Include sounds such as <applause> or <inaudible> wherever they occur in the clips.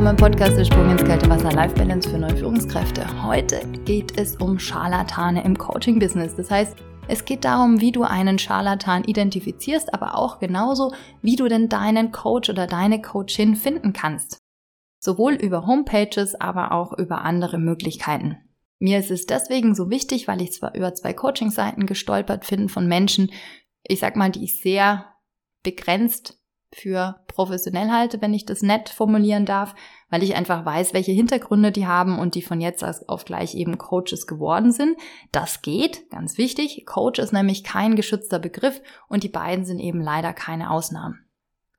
willkommen im Podcast Der Sprung ins kalte Wasser Life Balance für neue Führungskräfte. Heute geht es um Scharlatane im Coaching-Business. Das heißt, es geht darum, wie du einen Scharlatan identifizierst, aber auch genauso, wie du denn deinen Coach oder deine Coachin finden kannst. Sowohl über Homepages, aber auch über andere Möglichkeiten. Mir ist es deswegen so wichtig, weil ich zwar über zwei Coaching-Seiten gestolpert finde von Menschen, ich sag mal, die ich sehr begrenzt für professionell halte, wenn ich das nett formulieren darf, weil ich einfach weiß, welche Hintergründe die haben und die von jetzt auf gleich eben Coaches geworden sind. Das geht, ganz wichtig. Coach ist nämlich kein geschützter Begriff und die beiden sind eben leider keine Ausnahmen.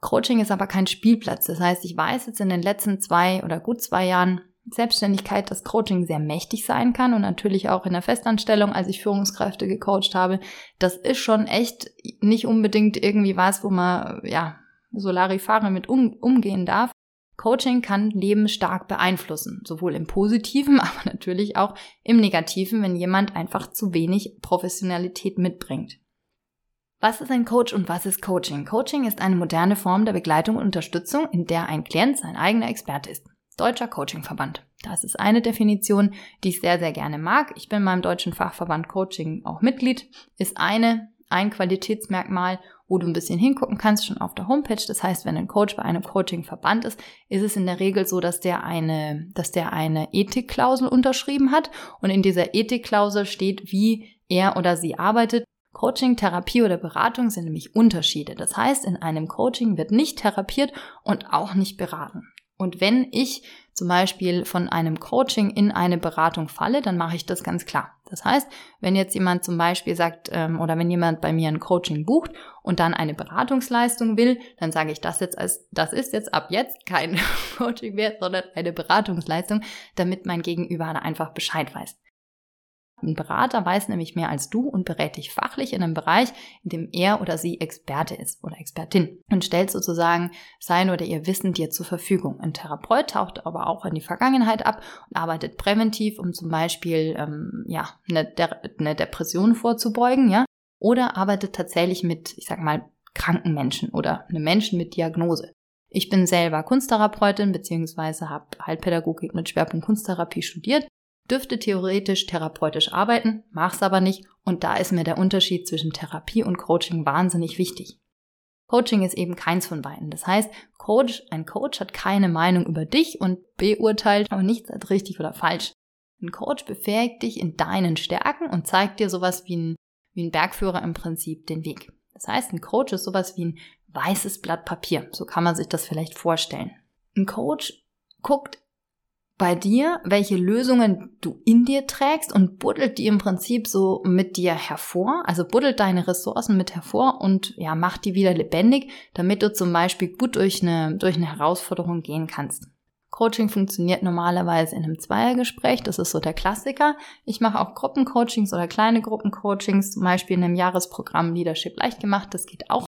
Coaching ist aber kein Spielplatz. Das heißt, ich weiß jetzt in den letzten zwei oder gut zwei Jahren Selbstständigkeit, dass Coaching sehr mächtig sein kann und natürlich auch in der Festanstellung, als ich Führungskräfte gecoacht habe, das ist schon echt nicht unbedingt irgendwie was, wo man ja Solarifare mit um, umgehen darf. Coaching kann Leben stark beeinflussen, sowohl im positiven, <laughs> aber natürlich auch im negativen, wenn jemand einfach zu wenig Professionalität mitbringt. Was ist ein Coach und was ist Coaching? Coaching ist eine moderne Form der Begleitung und Unterstützung, in der ein Klient sein eigener Experte ist. Deutscher Coachingverband. Das ist eine Definition, die ich sehr, sehr gerne mag. Ich bin beim Deutschen Fachverband Coaching auch Mitglied, ist eine, ein Qualitätsmerkmal wo du ein bisschen hingucken kannst, schon auf der Homepage. Das heißt, wenn ein Coach bei einem Coaching-Verband ist, ist es in der Regel so, dass der eine, dass der eine Ethikklausel unterschrieben hat und in dieser Ethikklausel steht, wie er oder sie arbeitet. Coaching, Therapie oder Beratung sind nämlich Unterschiede. Das heißt, in einem Coaching wird nicht therapiert und auch nicht beraten. Und wenn ich zum Beispiel von einem Coaching in eine Beratung falle, dann mache ich das ganz klar. Das heißt, wenn jetzt jemand zum Beispiel sagt ähm, oder wenn jemand bei mir ein Coaching bucht und dann eine Beratungsleistung will, dann sage ich das jetzt als, das ist jetzt ab jetzt kein <laughs> Coaching mehr, sondern eine Beratungsleistung, damit mein Gegenüber einfach Bescheid weiß. Ein Berater weiß nämlich mehr als du und berät dich fachlich in einem Bereich, in dem er oder sie Experte ist oder Expertin und stellt sozusagen sein oder ihr Wissen dir zur Verfügung. Ein Therapeut taucht aber auch in die Vergangenheit ab und arbeitet präventiv, um zum Beispiel ähm, ja eine, De eine Depression vorzubeugen, ja, oder arbeitet tatsächlich mit, ich sag mal, kranken Menschen oder einem Menschen mit Diagnose. Ich bin selber Kunsttherapeutin beziehungsweise habe Heilpädagogik mit Schwerpunkt Kunsttherapie studiert dürfte theoretisch therapeutisch arbeiten, mach's aber nicht und da ist mir der Unterschied zwischen Therapie und Coaching wahnsinnig wichtig. Coaching ist eben keins von beiden. Das heißt, Coach, ein Coach hat keine Meinung über dich und beurteilt auch nichts als richtig oder falsch. Ein Coach befähigt dich in deinen Stärken und zeigt dir sowas wie ein, wie ein Bergführer im Prinzip den Weg. Das heißt, ein Coach ist sowas wie ein weißes Blatt Papier. So kann man sich das vielleicht vorstellen. Ein Coach guckt bei dir, welche Lösungen du in dir trägst und buddelt die im Prinzip so mit dir hervor, also buddelt deine Ressourcen mit hervor und ja, macht die wieder lebendig, damit du zum Beispiel gut durch eine, durch eine Herausforderung gehen kannst. Coaching funktioniert normalerweise in einem Zweiergespräch, das ist so der Klassiker. Ich mache auch Gruppencoachings oder kleine Gruppencoachings, zum Beispiel in einem Jahresprogramm Leadership leicht gemacht, das geht auch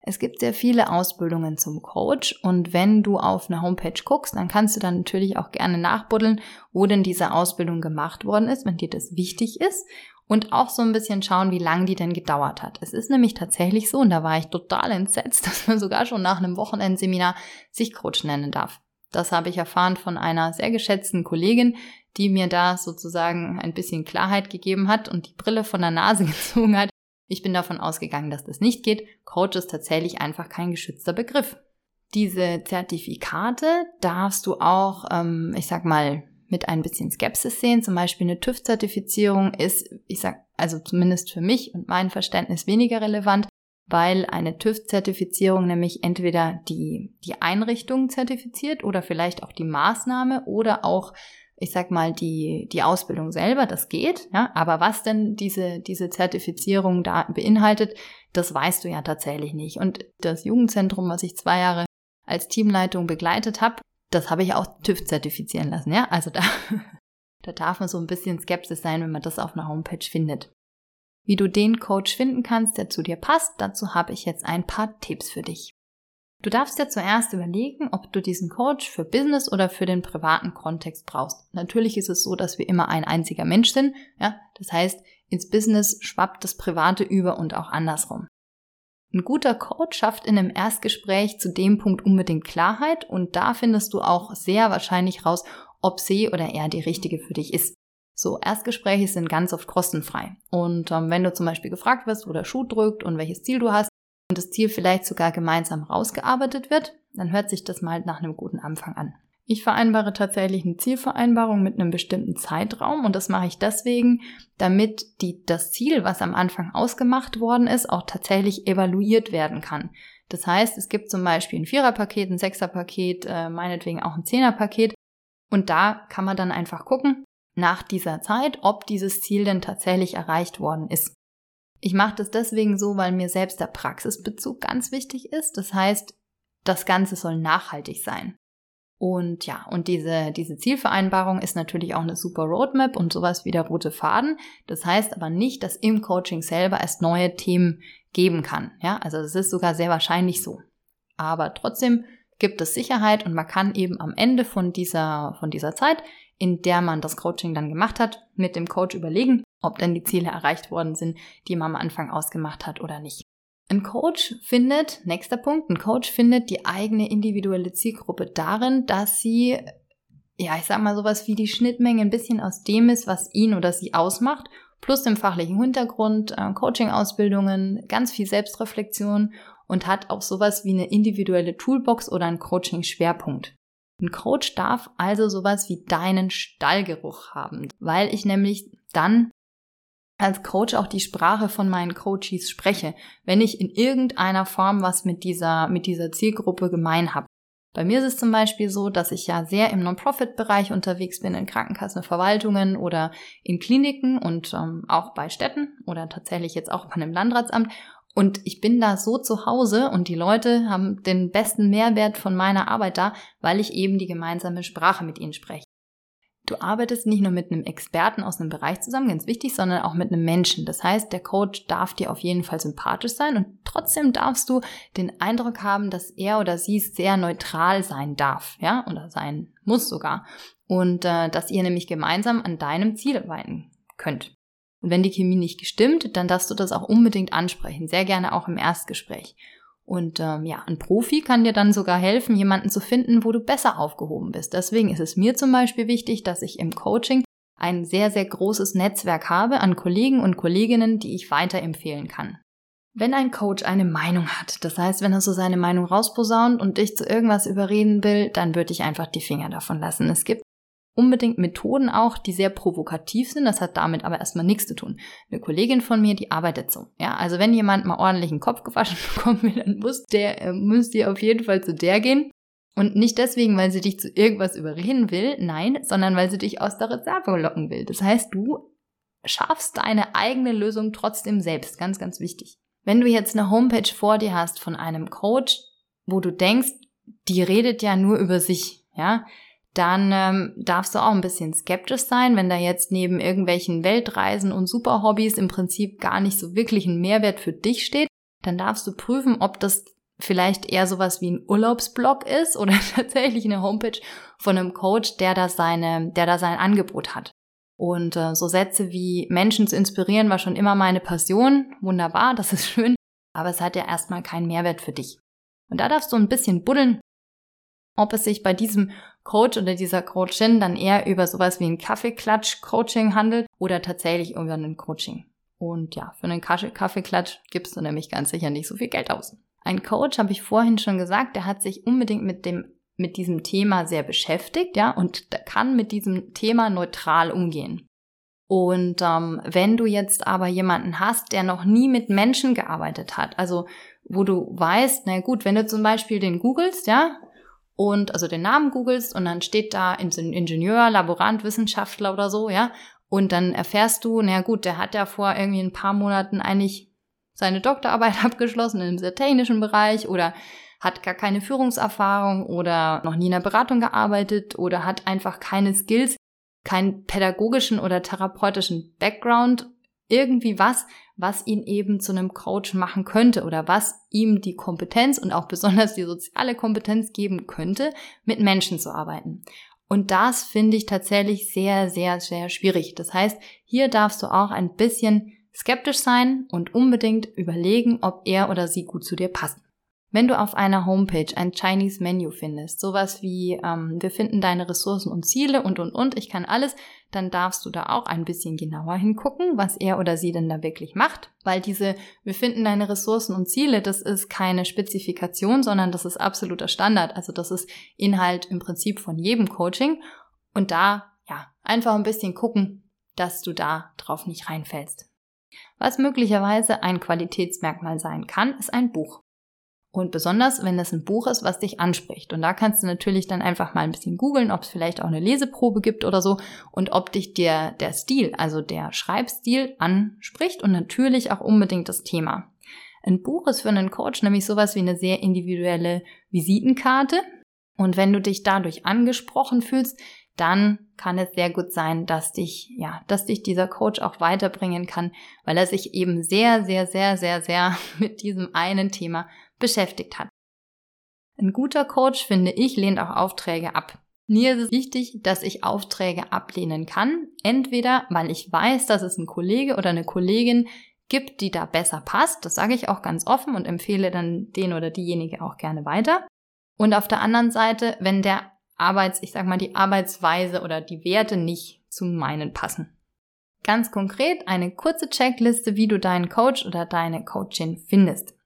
es gibt sehr viele Ausbildungen zum Coach und wenn du auf eine Homepage guckst, dann kannst du dann natürlich auch gerne nachbuddeln, wo denn diese Ausbildung gemacht worden ist, wenn dir das wichtig ist und auch so ein bisschen schauen, wie lange die denn gedauert hat. Es ist nämlich tatsächlich so, und da war ich total entsetzt, <laughs> dass man sogar schon nach einem Wochenendseminar sich Coach nennen darf. Das habe ich erfahren von einer sehr geschätzten Kollegin, die mir da sozusagen ein bisschen Klarheit gegeben hat und die Brille von der Nase <laughs> gezogen hat, ich bin davon ausgegangen, dass das nicht geht. Coach ist tatsächlich einfach kein geschützter Begriff. Diese Zertifikate darfst du auch, ähm, ich sag mal, mit ein bisschen Skepsis sehen. Zum Beispiel eine TÜV-Zertifizierung ist, ich sag, also zumindest für mich und mein Verständnis weniger relevant, weil eine TÜV-Zertifizierung nämlich entweder die, die Einrichtung zertifiziert oder vielleicht auch die Maßnahme oder auch ich sag mal, die, die Ausbildung selber, das geht, ja, aber was denn diese, diese Zertifizierung da beinhaltet, das weißt du ja tatsächlich nicht. Und das Jugendzentrum, was ich zwei Jahre als Teamleitung begleitet habe, das habe ich auch TÜV zertifizieren lassen, ja. Also da, <laughs> da darf man so ein bisschen skeptisch sein, wenn man das auf einer Homepage findet. Wie du den Coach finden kannst, der zu dir passt, dazu habe ich jetzt ein paar Tipps für dich. Du darfst dir zuerst überlegen, ob du diesen Coach für Business oder für den privaten Kontext brauchst. Natürlich ist es so, dass wir immer ein einziger Mensch sind. Ja? Das heißt, ins Business schwappt das Private über und auch andersrum. Ein guter Coach schafft in einem Erstgespräch zu dem Punkt unbedingt Klarheit und da findest du auch sehr wahrscheinlich raus, ob sie oder er die richtige für dich ist. So, Erstgespräche sind ganz oft kostenfrei. Und ähm, wenn du zum Beispiel gefragt wirst, wo der Schuh drückt und welches Ziel du hast und das Ziel vielleicht sogar gemeinsam rausgearbeitet wird, dann hört sich das mal nach einem guten Anfang an. Ich vereinbare tatsächlich eine Zielvereinbarung mit einem bestimmten Zeitraum und das mache ich deswegen, damit die, das Ziel, was am Anfang ausgemacht worden ist, auch tatsächlich evaluiert werden kann. Das heißt, es gibt zum Beispiel ein Viererpaket, ein Sechserpaket, äh, meinetwegen auch ein Zehnerpaket und da kann man dann einfach gucken nach dieser Zeit, ob dieses Ziel denn tatsächlich erreicht worden ist. Ich mache das deswegen so, weil mir selbst der Praxisbezug ganz wichtig ist. Das heißt, das Ganze soll nachhaltig sein. Und ja, und diese, diese Zielvereinbarung ist natürlich auch eine super Roadmap und sowas wie der rote Faden. Das heißt aber nicht, dass im Coaching selber es neue Themen geben kann. Ja, also das ist sogar sehr wahrscheinlich so. Aber trotzdem gibt es Sicherheit und man kann eben am Ende von dieser, von dieser Zeit, in der man das Coaching dann gemacht hat, mit dem Coach überlegen, ob denn die Ziele erreicht worden sind, die man am Anfang ausgemacht hat oder nicht. Ein Coach findet, nächster Punkt, ein Coach findet die eigene individuelle Zielgruppe darin, dass sie, ja, ich sag mal sowas wie die Schnittmenge ein bisschen aus dem ist, was ihn oder sie ausmacht, plus dem fachlichen Hintergrund, äh, Coaching-Ausbildungen, ganz viel Selbstreflexion und hat auch sowas wie eine individuelle Toolbox oder einen Coaching-Schwerpunkt. Ein Coach darf also sowas wie deinen Stallgeruch haben, weil ich nämlich dann als Coach auch die Sprache von meinen Coaches spreche, wenn ich in irgendeiner Form was mit dieser, mit dieser Zielgruppe gemein habe. Bei mir ist es zum Beispiel so, dass ich ja sehr im Non-Profit-Bereich unterwegs bin, in Krankenkassen, Verwaltungen oder in Kliniken und ähm, auch bei Städten oder tatsächlich jetzt auch bei einem Landratsamt. Und ich bin da so zu Hause und die Leute haben den besten Mehrwert von meiner Arbeit da, weil ich eben die gemeinsame Sprache mit ihnen spreche. Du arbeitest nicht nur mit einem Experten aus einem Bereich zusammen, ganz wichtig, sondern auch mit einem Menschen. Das heißt, der Coach darf dir auf jeden Fall sympathisch sein und trotzdem darfst du den Eindruck haben, dass er oder sie sehr neutral sein darf, ja, oder sein muss sogar. Und äh, dass ihr nämlich gemeinsam an deinem Ziel arbeiten könnt. Und wenn die Chemie nicht gestimmt, dann darfst du das auch unbedingt ansprechen, sehr gerne auch im Erstgespräch. Und ähm, ja, ein Profi kann dir dann sogar helfen, jemanden zu finden, wo du besser aufgehoben bist. Deswegen ist es mir zum Beispiel wichtig, dass ich im Coaching ein sehr, sehr großes Netzwerk habe an Kollegen und Kolleginnen, die ich weiterempfehlen kann. Wenn ein Coach eine Meinung hat, das heißt, wenn er so seine Meinung rausposaunt und dich zu irgendwas überreden will, dann würde ich einfach die Finger davon lassen. Es gibt unbedingt Methoden auch, die sehr provokativ sind. Das hat damit aber erstmal nichts zu tun. Eine Kollegin von mir, die arbeitet so. Ja, also wenn jemand mal ordentlich einen Kopf gewaschen <laughs> bekommen will, dann muss der, äh, müsst ihr auf jeden Fall zu der gehen. Und nicht deswegen, weil sie dich zu irgendwas überreden will, nein, sondern weil sie dich aus der Reserve locken will. Das heißt, du schaffst deine eigene Lösung trotzdem selbst. Ganz, ganz wichtig. Wenn du jetzt eine Homepage vor dir hast von einem Coach, wo du denkst, die redet ja nur über sich, ja, dann ähm, darfst du auch ein bisschen skeptisch sein, wenn da jetzt neben irgendwelchen Weltreisen und Superhobbys im Prinzip gar nicht so wirklich ein Mehrwert für dich steht, dann darfst du prüfen, ob das vielleicht eher sowas wie ein Urlaubsblog ist oder <laughs> tatsächlich eine Homepage von einem Coach, der da seine, der da sein Angebot hat. Und äh, so Sätze wie Menschen zu inspirieren war schon immer meine Passion. Wunderbar, das ist schön, aber es hat ja erstmal keinen Mehrwert für dich. Und da darfst du ein bisschen buddeln, ob es sich bei diesem Coach oder dieser Coachin dann eher über sowas wie ein Kaffeeklatsch-Coaching handelt oder tatsächlich über ein Coaching. Und ja, für einen Kaffeeklatsch gibst du nämlich ganz sicher nicht so viel Geld aus. Ein Coach, habe ich vorhin schon gesagt, der hat sich unbedingt mit dem mit diesem Thema sehr beschäftigt, ja, und kann mit diesem Thema neutral umgehen. Und ähm, wenn du jetzt aber jemanden hast, der noch nie mit Menschen gearbeitet hat, also wo du weißt, na gut, wenn du zum Beispiel den googelst, ja, und also den Namen googelst und dann steht da Ingenieur, Laborant, Wissenschaftler oder so, ja. Und dann erfährst du, na gut, der hat ja vor irgendwie ein paar Monaten eigentlich seine Doktorarbeit <laughs> abgeschlossen im sehr technischen Bereich oder hat gar keine Führungserfahrung oder noch nie in der Beratung gearbeitet oder hat einfach keine Skills, keinen pädagogischen oder therapeutischen Background, irgendwie was, was ihn eben zu einem Coach machen könnte oder was ihm die Kompetenz und auch besonders die soziale Kompetenz geben könnte, mit Menschen zu arbeiten. Und das finde ich tatsächlich sehr, sehr, sehr schwierig. Das heißt, hier darfst du auch ein bisschen skeptisch sein und unbedingt überlegen, ob er oder sie gut zu dir passt. Wenn du auf einer Homepage ein Chinese Menu findest, sowas wie ähm, wir finden deine Ressourcen und Ziele und und und, ich kann alles, dann darfst du da auch ein bisschen genauer hingucken, was er oder sie denn da wirklich macht, weil diese wir finden deine Ressourcen und Ziele, das ist keine Spezifikation, sondern das ist absoluter Standard, also das ist Inhalt im Prinzip von jedem Coaching und da ja, einfach ein bisschen gucken, dass du da drauf nicht reinfällst. Was möglicherweise ein Qualitätsmerkmal sein kann, ist ein Buch. Und besonders, wenn es ein Buch ist, was dich anspricht. Und da kannst du natürlich dann einfach mal ein bisschen googeln, ob es vielleicht auch eine Leseprobe gibt oder so und ob dich der, der Stil, also der Schreibstil anspricht und natürlich auch unbedingt das Thema. Ein Buch ist für einen Coach nämlich sowas wie eine sehr individuelle Visitenkarte. Und wenn du dich dadurch angesprochen fühlst, dann kann es sehr gut sein, dass dich, ja, dass dich dieser Coach auch weiterbringen kann, weil er sich eben sehr, sehr, sehr, sehr, sehr <laughs> mit diesem einen Thema beschäftigt hat. Ein guter Coach, finde ich, lehnt auch Aufträge ab. Mir ist es wichtig, dass ich Aufträge ablehnen kann. Entweder, weil ich weiß, dass es ein Kollege oder eine Kollegin gibt, die da besser passt. Das sage ich auch ganz offen und empfehle dann den oder diejenige auch gerne weiter. Und auf der anderen Seite, wenn der Arbeits, ich sag mal, die Arbeitsweise oder die Werte nicht zu meinen passen. Ganz konkret eine kurze Checkliste, wie du deinen Coach oder deine Coachin findest.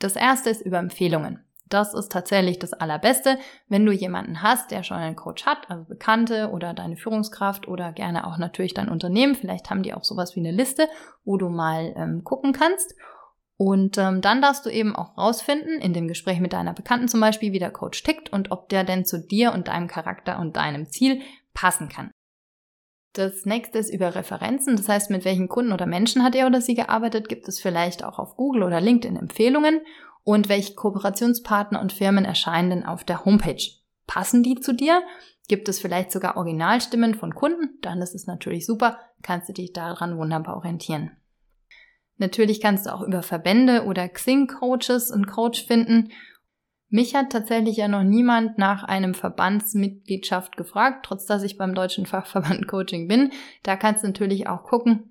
Das erste ist über Empfehlungen. Das ist tatsächlich das Allerbeste, wenn du jemanden hast, der schon einen Coach hat, also Bekannte oder deine Führungskraft oder gerne auch natürlich dein Unternehmen. Vielleicht haben die auch sowas wie eine Liste, wo du mal ähm, gucken kannst. Und ähm, dann darfst du eben auch rausfinden, in dem Gespräch mit deiner Bekannten zum Beispiel, wie der Coach tickt und ob der denn zu dir und deinem Charakter und deinem Ziel passen kann. Das nächste ist über Referenzen, das heißt, mit welchen Kunden oder Menschen hat er oder sie gearbeitet, gibt es vielleicht auch auf Google oder LinkedIn Empfehlungen und welche Kooperationspartner und Firmen erscheinen denn auf der Homepage. Passen die zu dir? Gibt es vielleicht sogar Originalstimmen von Kunden? Dann ist es natürlich super, kannst du dich daran wunderbar orientieren. Natürlich kannst du auch über Verbände oder Xing-Coaches und Coach finden mich hat tatsächlich ja noch niemand nach einem Verbandsmitgliedschaft gefragt, trotz dass ich beim Deutschen Fachverband <laughs> Coaching bin. Da kannst du natürlich auch gucken,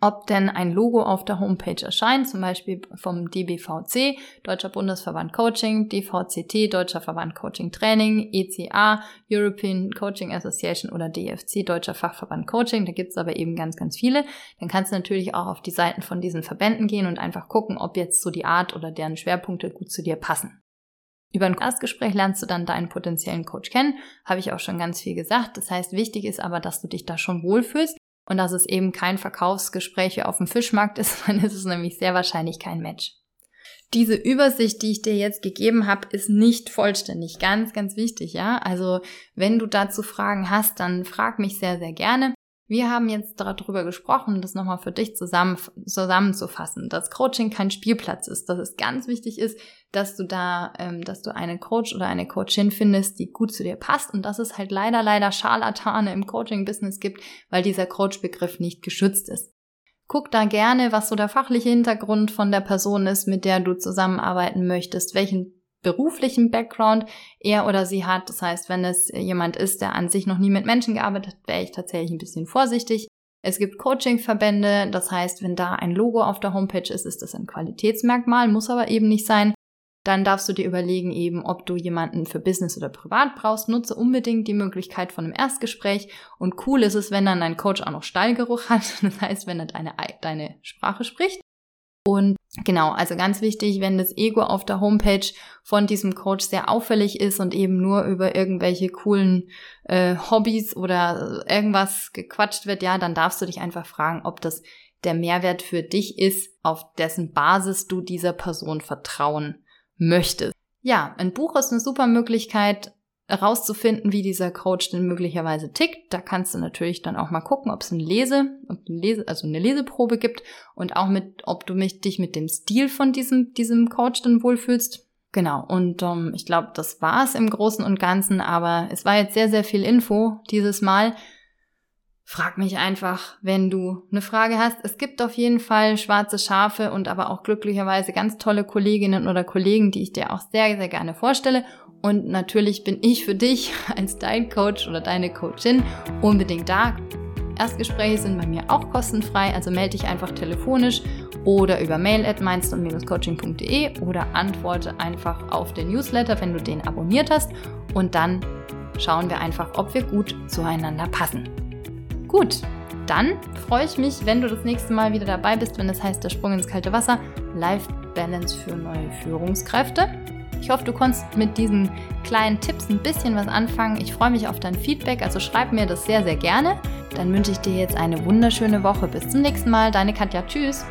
ob denn ein Logo auf der Homepage erscheint, zum Beispiel vom DBVC, Deutscher Bundesverband Coaching, DVCT, Deutscher Verband Coaching Training, ECA, European Coaching Association oder DFC, Deutscher Fachverband Coaching. Da gibt's aber eben ganz, ganz viele. Dann kannst du natürlich auch auf die Seiten von diesen Verbänden gehen und einfach gucken, ob jetzt so die Art oder deren Schwerpunkte gut zu dir passen. Über ein Erstgespräch lernst du dann deinen potenziellen Coach kennen, habe ich auch schon ganz viel gesagt. Das heißt, wichtig ist aber, dass du dich da schon wohlfühlst und dass es eben kein Verkaufsgespräch auf dem Fischmarkt ist, <laughs> dann ist es nämlich sehr wahrscheinlich kein Match. Diese Übersicht, die ich dir jetzt gegeben habe, ist nicht vollständig. Ganz, ganz wichtig, ja. Also wenn du dazu Fragen hast, dann frag mich sehr, sehr gerne. Wir haben jetzt darüber gesprochen, das nochmal für dich zusammen, zusammenzufassen, dass Coaching kein Spielplatz ist, dass es ganz wichtig ist, dass du da, ähm, dass du einen Coach oder eine Coachin findest, die gut zu dir passt und dass es halt leider, leider Scharlatane im Coaching-Business gibt, weil dieser Coach-Begriff nicht geschützt ist. Guck da gerne, was so der fachliche Hintergrund von der Person ist, mit der du zusammenarbeiten möchtest, welchen beruflichen Background er oder sie hat. Das heißt, wenn es jemand ist, der an sich noch nie mit Menschen gearbeitet hat, wäre ich tatsächlich ein bisschen vorsichtig. Es gibt Coaching-Verbände, das heißt, wenn da ein Logo auf der Homepage ist, ist das ein Qualitätsmerkmal, muss aber eben nicht sein. Dann darfst du dir überlegen eben, ob du jemanden für Business oder Privat brauchst. Nutze unbedingt die Möglichkeit von einem Erstgespräch. Und cool ist es, wenn dann dein Coach auch noch Stallgeruch hat. <laughs> Das heißt, wenn er deine, deine Sprache spricht. Und genau, also ganz wichtig, wenn das Ego auf der Homepage von diesem Coach sehr auffällig ist und eben nur über irgendwelche coolen äh, Hobbys oder irgendwas gequatscht wird, ja, dann darfst du dich einfach fragen, ob das der Mehrwert für dich ist, auf dessen Basis du dieser Person vertrauen möchtest. Ja, ein Buch ist eine super Möglichkeit, herauszufinden, wie dieser Coach denn möglicherweise tickt. Da kannst du natürlich dann auch mal gucken, ob es eine Lese, eine Lese, also eine Leseprobe gibt und auch mit, ob du mich, dich mit dem Stil von diesem, diesem Coach dann wohlfühlst. Genau, und ähm, ich glaube, das war's im Großen und Ganzen, aber es war jetzt sehr, sehr viel Info dieses Mal. Frag mich einfach, wenn du eine Frage hast. Es gibt auf jeden Fall schwarze Schafe und aber auch glücklicherweise ganz tolle Kolleginnen oder Kollegen, die ich dir auch sehr, sehr gerne vorstelle. Und natürlich bin ich für dich <laughs> als dein Coach oder deine Coachin unbedingt da. Erstgespräche sind bei mir auch kostenfrei, also melde dich einfach telefonisch oder über mail at coachingde oder antworte einfach auf den Newsletter, wenn du den abonniert hast und dann schauen wir einfach, ob wir gut zueinander passen. Gut, dann freue ich mich, wenn du das nächste Mal wieder dabei bist, wenn es das heißt der Sprung ins kalte Wasser, Life Balance für neue Führungskräfte. Ich hoffe, du konntest mit diesen kleinen Tipps ein bisschen was anfangen. Ich freue mich auf dein Feedback, also schreib mir das sehr, sehr gerne. Dann wünsche ich dir jetzt eine wunderschöne Woche. Bis zum nächsten Mal, deine Katja. Tschüss.